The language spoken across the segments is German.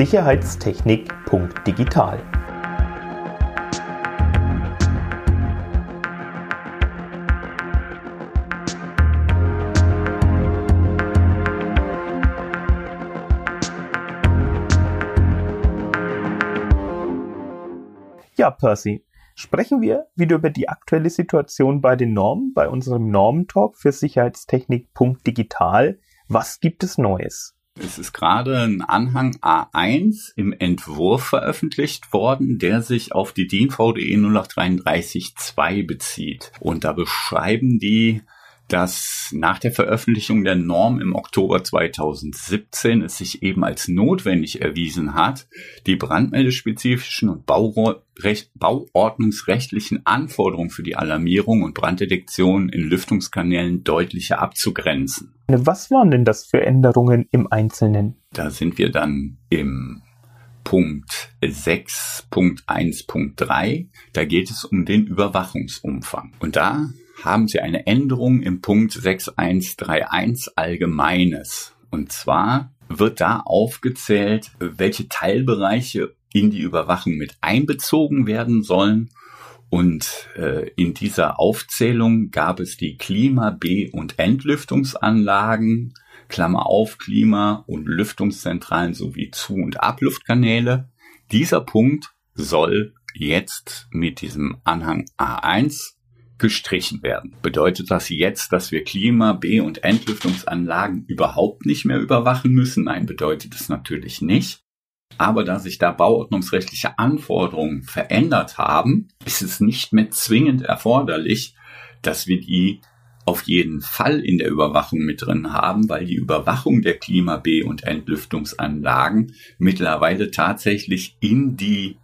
sicherheitstechnik.digital. Ja, Percy, sprechen wir wieder über die aktuelle Situation bei den Normen, bei unserem Normentalk für Sicherheitstechnik.digital. Was gibt es Neues? Es ist gerade ein Anhang A1 im Entwurf veröffentlicht worden, der sich auf die DIN VDE 0833-2 bezieht. Und da beschreiben die dass nach der Veröffentlichung der Norm im Oktober 2017 es sich eben als notwendig erwiesen hat, die brandmeldespezifischen und bauordnungsrechtlichen Anforderungen für die Alarmierung und Branddetektion in Lüftungskanälen deutlicher abzugrenzen. Was waren denn das für Änderungen im Einzelnen? Da sind wir dann im Punkt 6.1.3. Da geht es um den Überwachungsumfang. Und da haben Sie eine Änderung im Punkt 6131 Allgemeines. Und zwar wird da aufgezählt, welche Teilbereiche in die Überwachung mit einbezogen werden sollen. Und äh, in dieser Aufzählung gab es die Klima-, B- und Entlüftungsanlagen, Klammer auf, Klima- und Lüftungszentralen sowie Zu- und Abluftkanäle. Dieser Punkt soll jetzt mit diesem Anhang A1 gestrichen werden. Bedeutet das jetzt, dass wir Klima-, B- und Entlüftungsanlagen überhaupt nicht mehr überwachen müssen? Nein, bedeutet es natürlich nicht. Aber da sich da bauordnungsrechtliche Anforderungen verändert haben, ist es nicht mehr zwingend erforderlich, dass wir die auf jeden Fall in der Überwachung mit drin haben, weil die Überwachung der Klima-, B- und Entlüftungsanlagen mittlerweile tatsächlich in die,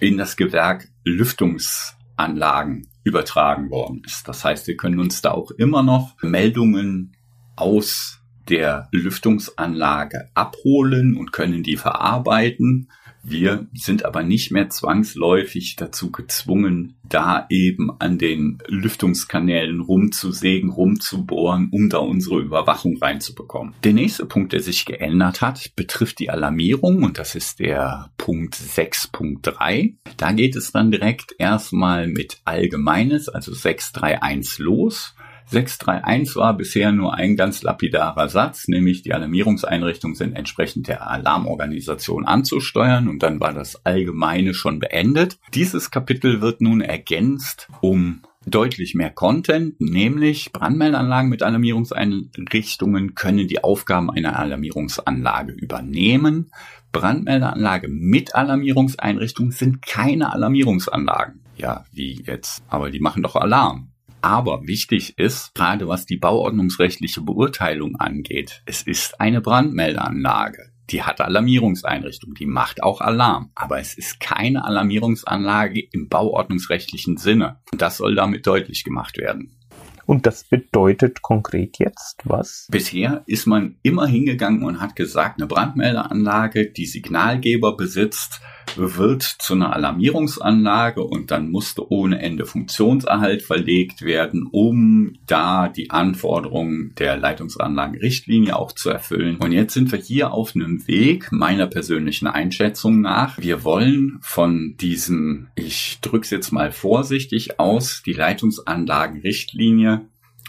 in das Gewerk Lüftungsanlagen übertragen worden ist. Das heißt, wir können uns da auch immer noch Meldungen aus der Lüftungsanlage abholen und können die verarbeiten wir sind aber nicht mehr zwangsläufig dazu gezwungen, da eben an den Lüftungskanälen rumzusägen, rumzubohren, um da unsere Überwachung reinzubekommen. Der nächste Punkt, der sich geändert hat, betrifft die Alarmierung und das ist der Punkt 6.3. Da geht es dann direkt erstmal mit Allgemeines, also 631 los. 631 war bisher nur ein ganz lapidarer Satz, nämlich die Alarmierungseinrichtungen sind entsprechend der Alarmorganisation anzusteuern und dann war das Allgemeine schon beendet. Dieses Kapitel wird nun ergänzt um deutlich mehr Content, nämlich Brandmeldanlagen mit Alarmierungseinrichtungen können die Aufgaben einer Alarmierungsanlage übernehmen. Brandmeldeanlage mit Alarmierungseinrichtungen sind keine Alarmierungsanlagen. Ja, wie jetzt? Aber die machen doch Alarm. Aber wichtig ist, gerade was die bauordnungsrechtliche Beurteilung angeht, es ist eine Brandmeldeanlage. Die hat Alarmierungseinrichtung, die macht auch Alarm, aber es ist keine Alarmierungsanlage im bauordnungsrechtlichen Sinne. Und das soll damit deutlich gemacht werden. Und das bedeutet konkret jetzt was? Bisher ist man immer hingegangen und hat gesagt, eine Brandmeldeanlage, die Signalgeber besitzt, wird zu einer Alarmierungsanlage und dann musste ohne Ende Funktionserhalt verlegt werden, um da die Anforderungen der Leitungsanlagenrichtlinie auch zu erfüllen. Und jetzt sind wir hier auf einem Weg meiner persönlichen Einschätzung nach. Wir wollen von diesem, ich drücke es jetzt mal vorsichtig aus, die Leitungsanlagenrichtlinie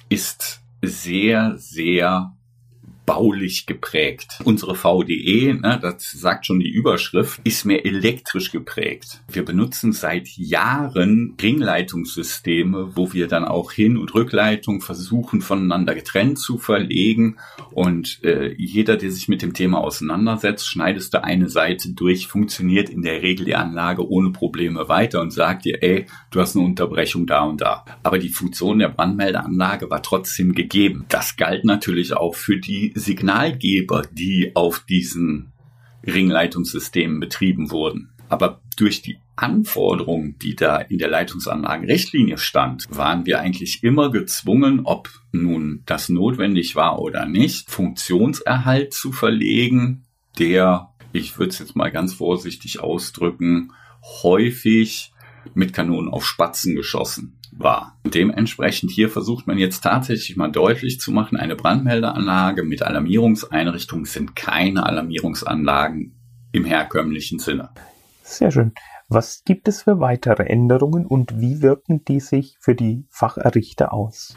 ist sehr, sehr baulich geprägt. Unsere VDE, ne, das sagt schon die Überschrift, ist mehr elektrisch geprägt. Wir benutzen seit Jahren Ringleitungssysteme, wo wir dann auch Hin- und Rückleitung versuchen voneinander getrennt zu verlegen. Und äh, jeder, der sich mit dem Thema auseinandersetzt, schneidest du eine Seite durch, funktioniert in der Regel die Anlage ohne Probleme weiter und sagt dir, ey, du hast eine Unterbrechung da und da. Aber die Funktion der Brandmeldeanlage war trotzdem gegeben. Das galt natürlich auch für die Signalgeber, die auf diesen Ringleitungssystemen betrieben wurden. Aber durch die Anforderungen, die da in der Leitungsanlagenrichtlinie stand, waren wir eigentlich immer gezwungen, ob nun das notwendig war oder nicht, Funktionserhalt zu verlegen, der, ich würde es jetzt mal ganz vorsichtig ausdrücken, häufig mit Kanonen auf Spatzen geschossen war. dementsprechend hier versucht man jetzt tatsächlich mal deutlich zu machen, eine Brandmeldeanlage mit Alarmierungseinrichtungen sind keine Alarmierungsanlagen im herkömmlichen Sinne. Sehr schön. Was gibt es für weitere Änderungen und wie wirken die sich für die Facherrichter aus?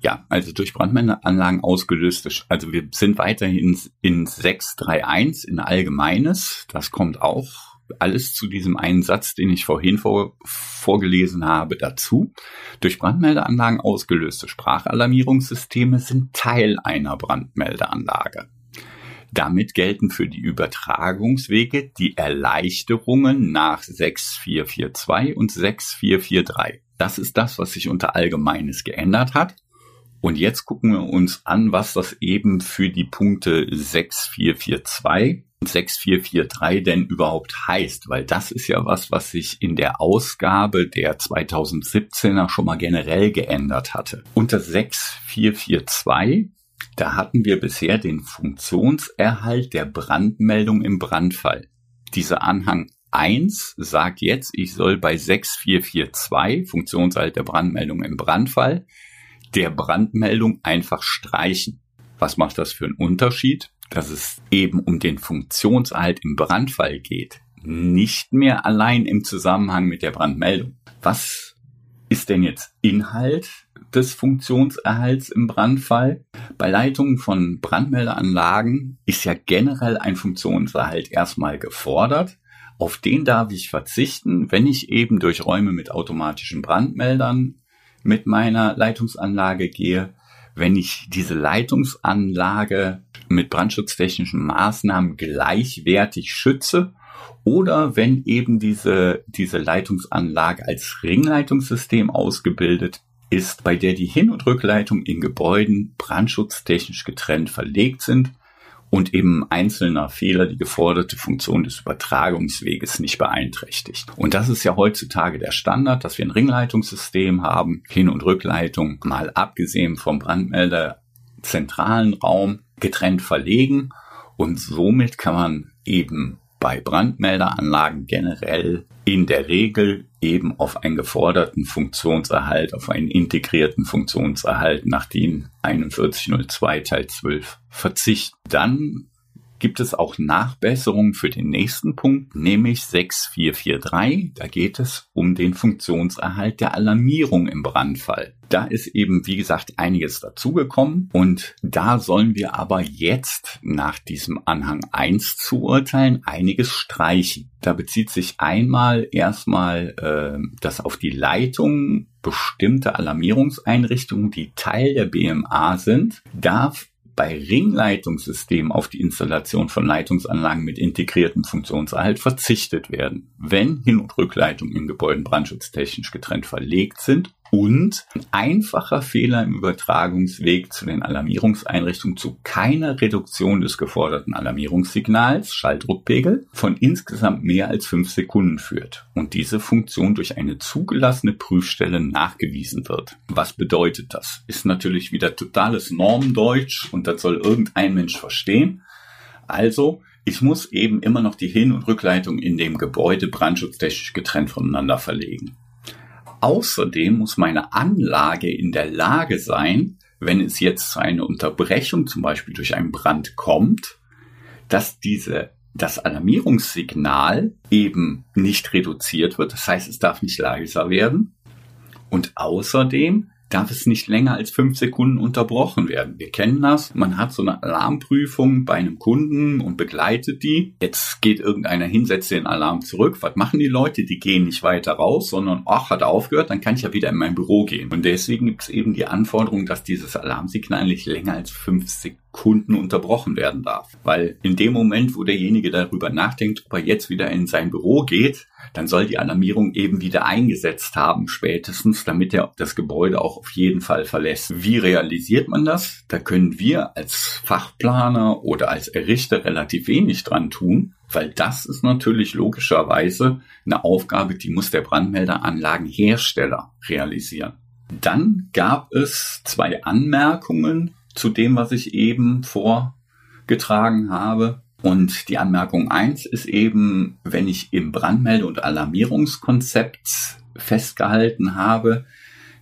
Ja, also durch Brandmeldeanlagen ausgelöst. Also wir sind weiterhin in 631 in Allgemeines. Das kommt auch alles zu diesem einen Satz, den ich vorhin vor, vorgelesen habe, dazu. Durch Brandmeldeanlagen ausgelöste Sprachalarmierungssysteme sind Teil einer Brandmeldeanlage. Damit gelten für die Übertragungswege die Erleichterungen nach 6442 und 6443. Das ist das, was sich unter Allgemeines geändert hat. Und jetzt gucken wir uns an, was das eben für die Punkte 6442 und 6443 denn überhaupt heißt, weil das ist ja was, was sich in der Ausgabe der 2017er schon mal generell geändert hatte. Unter 6442 da hatten wir bisher den Funktionserhalt der Brandmeldung im Brandfall. Dieser Anhang 1 sagt jetzt, ich soll bei 6442, Funktionserhalt der Brandmeldung im Brandfall, der Brandmeldung einfach streichen. Was macht das für einen Unterschied? Dass es eben um den Funktionserhalt im Brandfall geht, nicht mehr allein im Zusammenhang mit der Brandmeldung. Was ist denn jetzt Inhalt des Funktionserhalts im Brandfall. Bei Leitungen von Brandmeldeanlagen ist ja generell ein Funktionserhalt erstmal gefordert. Auf den darf ich verzichten, wenn ich eben durch Räume mit automatischen Brandmeldern mit meiner Leitungsanlage gehe, wenn ich diese Leitungsanlage mit brandschutztechnischen Maßnahmen gleichwertig schütze oder wenn eben diese, diese Leitungsanlage als Ringleitungssystem ausgebildet ist, bei der die Hin- und Rückleitung in Gebäuden brandschutztechnisch getrennt verlegt sind und eben einzelner Fehler die geforderte Funktion des Übertragungsweges nicht beeinträchtigt. Und das ist ja heutzutage der Standard, dass wir ein Ringleitungssystem haben, Hin- und Rückleitung, mal abgesehen vom Brandmelder zentralen Raum getrennt verlegen und somit kann man eben bei Brandmelderanlagen generell in der Regel eben auf einen geforderten Funktionserhalt, auf einen integrierten Funktionserhalt nach DIN 4102 Teil 12 verzichten. Dann gibt es auch Nachbesserungen für den nächsten Punkt, nämlich 6443. Da geht es um den Funktionserhalt der Alarmierung im Brandfall. Da ist eben, wie gesagt, einiges dazugekommen und da sollen wir aber jetzt nach diesem Anhang 1 zu urteilen einiges streichen. Da bezieht sich einmal erstmal äh, das auf die Leitung bestimmte Alarmierungseinrichtungen, die Teil der BMA sind, darf bei Ringleitungssystemen auf die Installation von Leitungsanlagen mit integriertem Funktionserhalt verzichtet werden, wenn Hin- und Rückleitungen in Gebäuden brandschutztechnisch getrennt verlegt sind und ein einfacher Fehler im Übertragungsweg zu den Alarmierungseinrichtungen zu keiner Reduktion des geforderten Alarmierungssignals, Schalldruckpegel, von insgesamt mehr als fünf Sekunden führt und diese Funktion durch eine zugelassene Prüfstelle nachgewiesen wird. Was bedeutet das? Ist natürlich wieder totales Normdeutsch und das soll irgendein Mensch verstehen. Also, ich muss eben immer noch die Hin- und Rückleitung in dem Gebäude brandschutztechnisch getrennt voneinander verlegen. Außerdem muss meine Anlage in der Lage sein, wenn es jetzt zu einer Unterbrechung zum Beispiel durch einen Brand kommt, dass diese das Alarmierungssignal eben nicht reduziert wird. Das heißt, es darf nicht leiser werden. Und außerdem darf es nicht länger als fünf Sekunden unterbrochen werden. Wir kennen das. Man hat so eine Alarmprüfung bei einem Kunden und begleitet die. Jetzt geht irgendeiner hin, setzt den Alarm zurück. Was machen die Leute? Die gehen nicht weiter raus, sondern, ach, hat er aufgehört, dann kann ich ja wieder in mein Büro gehen. Und deswegen gibt es eben die Anforderung, dass dieses Alarmsignal nicht länger als fünf Sekunden unterbrochen werden darf. Weil in dem Moment, wo derjenige darüber nachdenkt, ob er jetzt wieder in sein Büro geht, dann soll die Alarmierung eben wieder eingesetzt haben, spätestens, damit er das Gebäude auch auf jeden Fall verlässt. Wie realisiert man das? Da können wir als Fachplaner oder als Errichter relativ wenig dran tun, weil das ist natürlich logischerweise eine Aufgabe, die muss der Brandmelderanlagenhersteller realisieren. Dann gab es zwei Anmerkungen zu dem, was ich eben vorgetragen habe. Und die Anmerkung eins ist eben, wenn ich im Brandmelde- und Alarmierungskonzept festgehalten habe,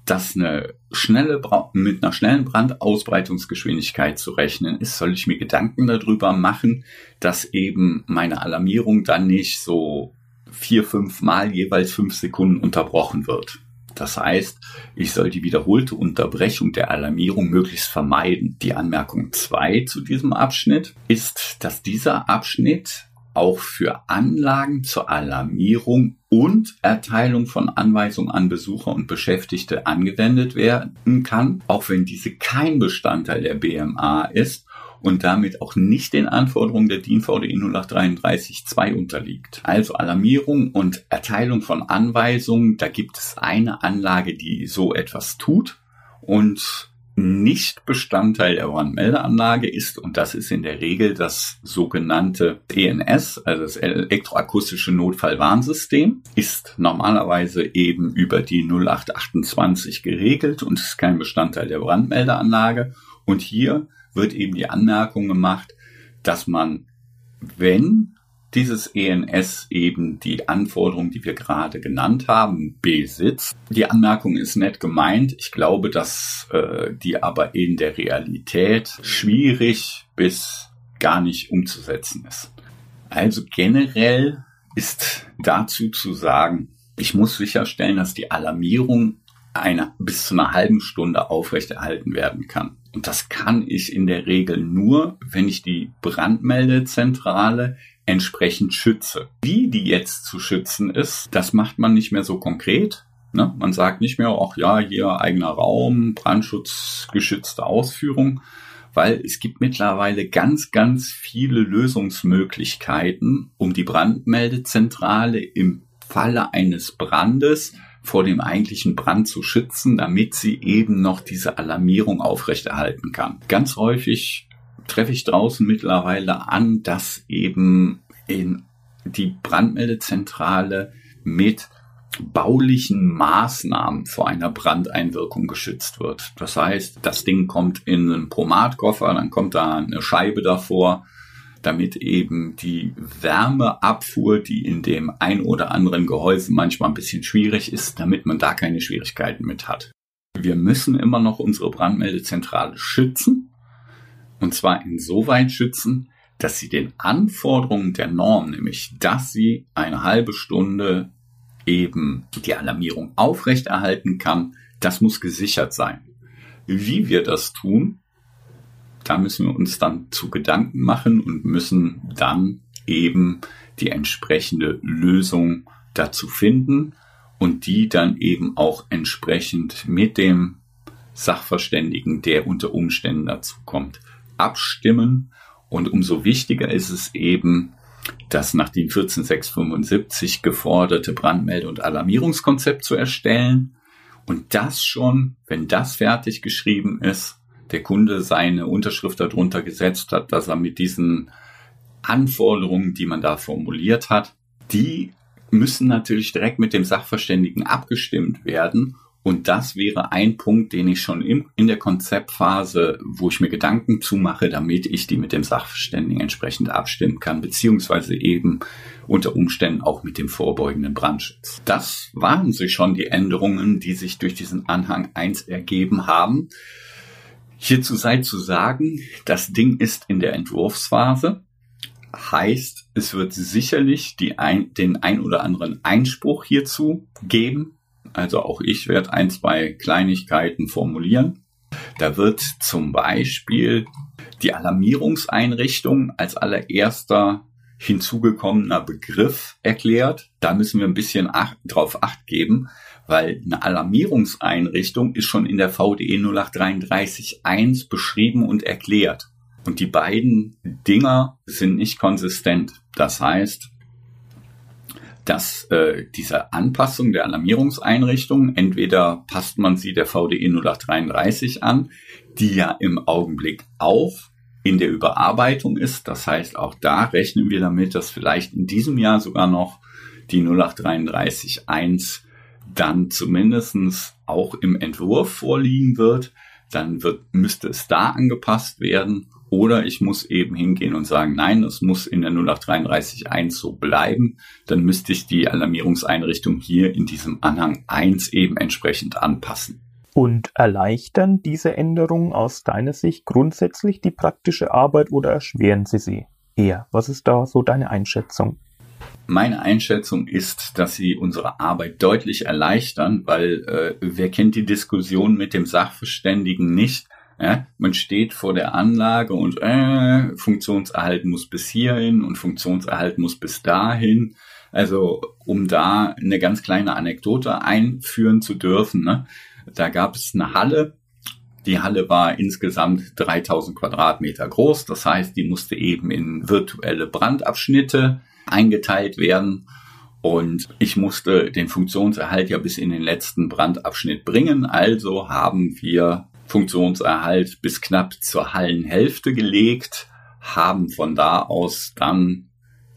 dass eine schnelle, mit einer schnellen Brandausbreitungsgeschwindigkeit zu rechnen ist, soll ich mir Gedanken darüber machen, dass eben meine Alarmierung dann nicht so vier, fünf Mal jeweils fünf Sekunden unterbrochen wird. Das heißt, ich soll die wiederholte Unterbrechung der Alarmierung möglichst vermeiden. Die Anmerkung zwei zu diesem Abschnitt ist, dass dieser Abschnitt auch für Anlagen zur Alarmierung und Erteilung von Anweisungen an Besucher und Beschäftigte angewendet werden kann, auch wenn diese kein Bestandteil der BMA ist und damit auch nicht den Anforderungen der DIN VDI 0833-2 unterliegt. Also Alarmierung und Erteilung von Anweisungen, da gibt es eine Anlage, die so etwas tut und nicht Bestandteil der Brandmeldeanlage ist, und das ist in der Regel das sogenannte ENS, also das elektroakustische Notfallwarnsystem, ist normalerweise eben über die 0828 geregelt und ist kein Bestandteil der Brandmeldeanlage. Und hier wird eben die Anmerkung gemacht, dass man, wenn dieses ENS eben die Anforderungen, die wir gerade genannt haben, besitzt. Die Anmerkung ist nett gemeint. Ich glaube, dass äh, die aber in der Realität schwierig bis gar nicht umzusetzen ist. Also generell ist dazu zu sagen, ich muss sicherstellen, dass die Alarmierung eine, bis zu einer halben Stunde aufrechterhalten werden kann. Und das kann ich in der Regel nur, wenn ich die Brandmeldezentrale entsprechend schütze. Wie die jetzt zu schützen ist, das macht man nicht mehr so konkret. Ne? Man sagt nicht mehr, ach ja, hier eigener Raum, brandschutzgeschützte Ausführung, weil es gibt mittlerweile ganz, ganz viele Lösungsmöglichkeiten, um die Brandmeldezentrale im Falle eines Brandes vor dem eigentlichen Brand zu schützen, damit sie eben noch diese Alarmierung aufrechterhalten kann. Ganz häufig treffe ich draußen mittlerweile an, dass eben in die Brandmeldezentrale mit baulichen Maßnahmen vor einer Brandeinwirkung geschützt wird. Das heißt, das Ding kommt in einen Promatkoffer, dann kommt da eine Scheibe davor, damit eben die Wärmeabfuhr, die in dem ein oder anderen Gehäuse manchmal ein bisschen schwierig ist, damit man da keine Schwierigkeiten mit hat. Wir müssen immer noch unsere Brandmeldezentrale schützen, und zwar insoweit schützen, dass sie den Anforderungen der Norm, nämlich dass sie eine halbe Stunde eben die Alarmierung aufrechterhalten kann, das muss gesichert sein. Wie wir das tun, da müssen wir uns dann zu Gedanken machen und müssen dann eben die entsprechende Lösung dazu finden und die dann eben auch entsprechend mit dem Sachverständigen, der unter Umständen dazu kommt, abstimmen. Und umso wichtiger ist es eben, das nach DIN 14675 geforderte Brandmelde- und Alarmierungskonzept zu erstellen. Und das schon, wenn das fertig geschrieben ist, der Kunde seine Unterschrift darunter gesetzt hat, dass er mit diesen Anforderungen, die man da formuliert hat, die müssen natürlich direkt mit dem Sachverständigen abgestimmt werden und das wäre ein Punkt, den ich schon im, in der Konzeptphase, wo ich mir Gedanken zumache, damit ich die mit dem Sachverständigen entsprechend abstimmen kann, beziehungsweise eben unter Umständen auch mit dem vorbeugenden Brandschutz. Das waren sie schon die Änderungen, die sich durch diesen Anhang 1 ergeben haben. Hierzu sei zu sagen, das Ding ist in der Entwurfsphase. Heißt, es wird sicherlich ein, den ein oder anderen Einspruch hierzu geben, also auch ich werde ein, zwei Kleinigkeiten formulieren. Da wird zum Beispiel die Alarmierungseinrichtung als allererster hinzugekommener Begriff erklärt. Da müssen wir ein bisschen ach, drauf acht geben, weil eine Alarmierungseinrichtung ist schon in der VDE 0833.1 beschrieben und erklärt. Und die beiden Dinger sind nicht konsistent. Das heißt, dass äh, diese Anpassung der Alarmierungseinrichtung, entweder passt man sie der VDE 0833 an, die ja im Augenblick auch in der Überarbeitung ist. Das heißt, auch da rechnen wir damit, dass vielleicht in diesem Jahr sogar noch die 0833.1 dann zumindestens auch im Entwurf vorliegen wird. Dann wird, müsste es da angepasst werden oder ich muss eben hingehen und sagen, nein, es muss in der 0833.1 so bleiben. Dann müsste ich die Alarmierungseinrichtung hier in diesem Anhang 1 eben entsprechend anpassen. Und erleichtern diese Änderungen aus deiner Sicht grundsätzlich die praktische Arbeit oder erschweren sie sie eher? Was ist da so deine Einschätzung? Meine Einschätzung ist, dass sie unsere Arbeit deutlich erleichtern, weil äh, wer kennt die Diskussion mit dem Sachverständigen nicht? Ja, man steht vor der Anlage und äh, Funktionserhalt muss bis hierhin und Funktionserhalt muss bis dahin. Also um da eine ganz kleine Anekdote einführen zu dürfen, ne? da gab es eine Halle. Die Halle war insgesamt 3000 Quadratmeter groß. Das heißt, die musste eben in virtuelle Brandabschnitte eingeteilt werden. Und ich musste den Funktionserhalt ja bis in den letzten Brandabschnitt bringen. Also haben wir Funktionserhalt bis knapp zur Hallenhälfte gelegt, haben von da aus dann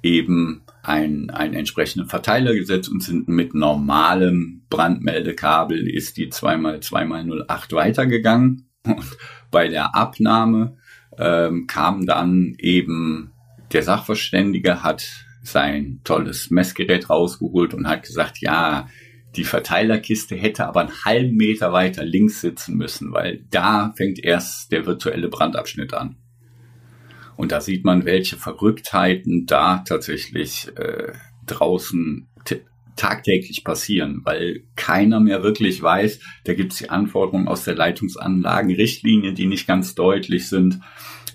eben ein, einen entsprechenden Verteiler gesetzt und sind mit normalem Brandmeldekabel ist die 2x2x08 weitergegangen. Und bei der Abnahme ähm, kam dann eben der Sachverständige, hat sein tolles Messgerät rausgeholt und hat gesagt, ja, die Verteilerkiste hätte aber einen halben Meter weiter links sitzen müssen, weil da fängt erst der virtuelle Brandabschnitt an. Und da sieht man, welche Verrücktheiten da tatsächlich äh, draußen tagtäglich passieren, weil keiner mehr wirklich weiß, da gibt es die Anforderungen aus der Leitungsanlagenrichtlinie, die nicht ganz deutlich sind.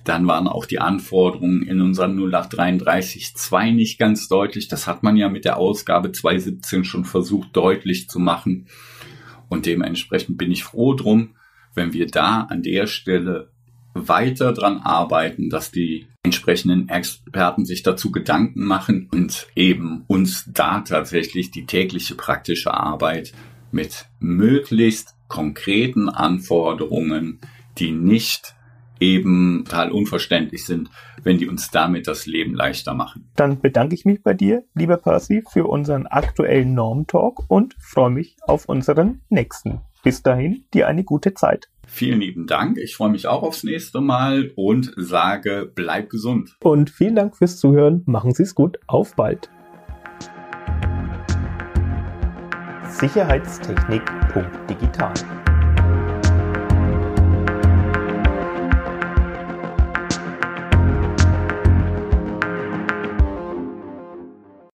Dann waren auch die Anforderungen in unserem 0833-2 nicht ganz deutlich. Das hat man ja mit der Ausgabe 217 schon versucht deutlich zu machen. Und dementsprechend bin ich froh drum, wenn wir da an der Stelle weiter dran arbeiten, dass die entsprechenden Experten sich dazu Gedanken machen und eben uns da tatsächlich die tägliche praktische Arbeit mit möglichst konkreten Anforderungen, die nicht eben total unverständlich sind, wenn die uns damit das Leben leichter machen. Dann bedanke ich mich bei dir, lieber Percy, für unseren aktuellen Norm-Talk und freue mich auf unseren nächsten. Bis dahin, dir eine gute Zeit. Vielen lieben Dank. Ich freue mich auch aufs nächste Mal und sage, bleib gesund. Und vielen Dank fürs Zuhören. Machen Sie es gut. Auf bald. Sicherheitstechnik.digital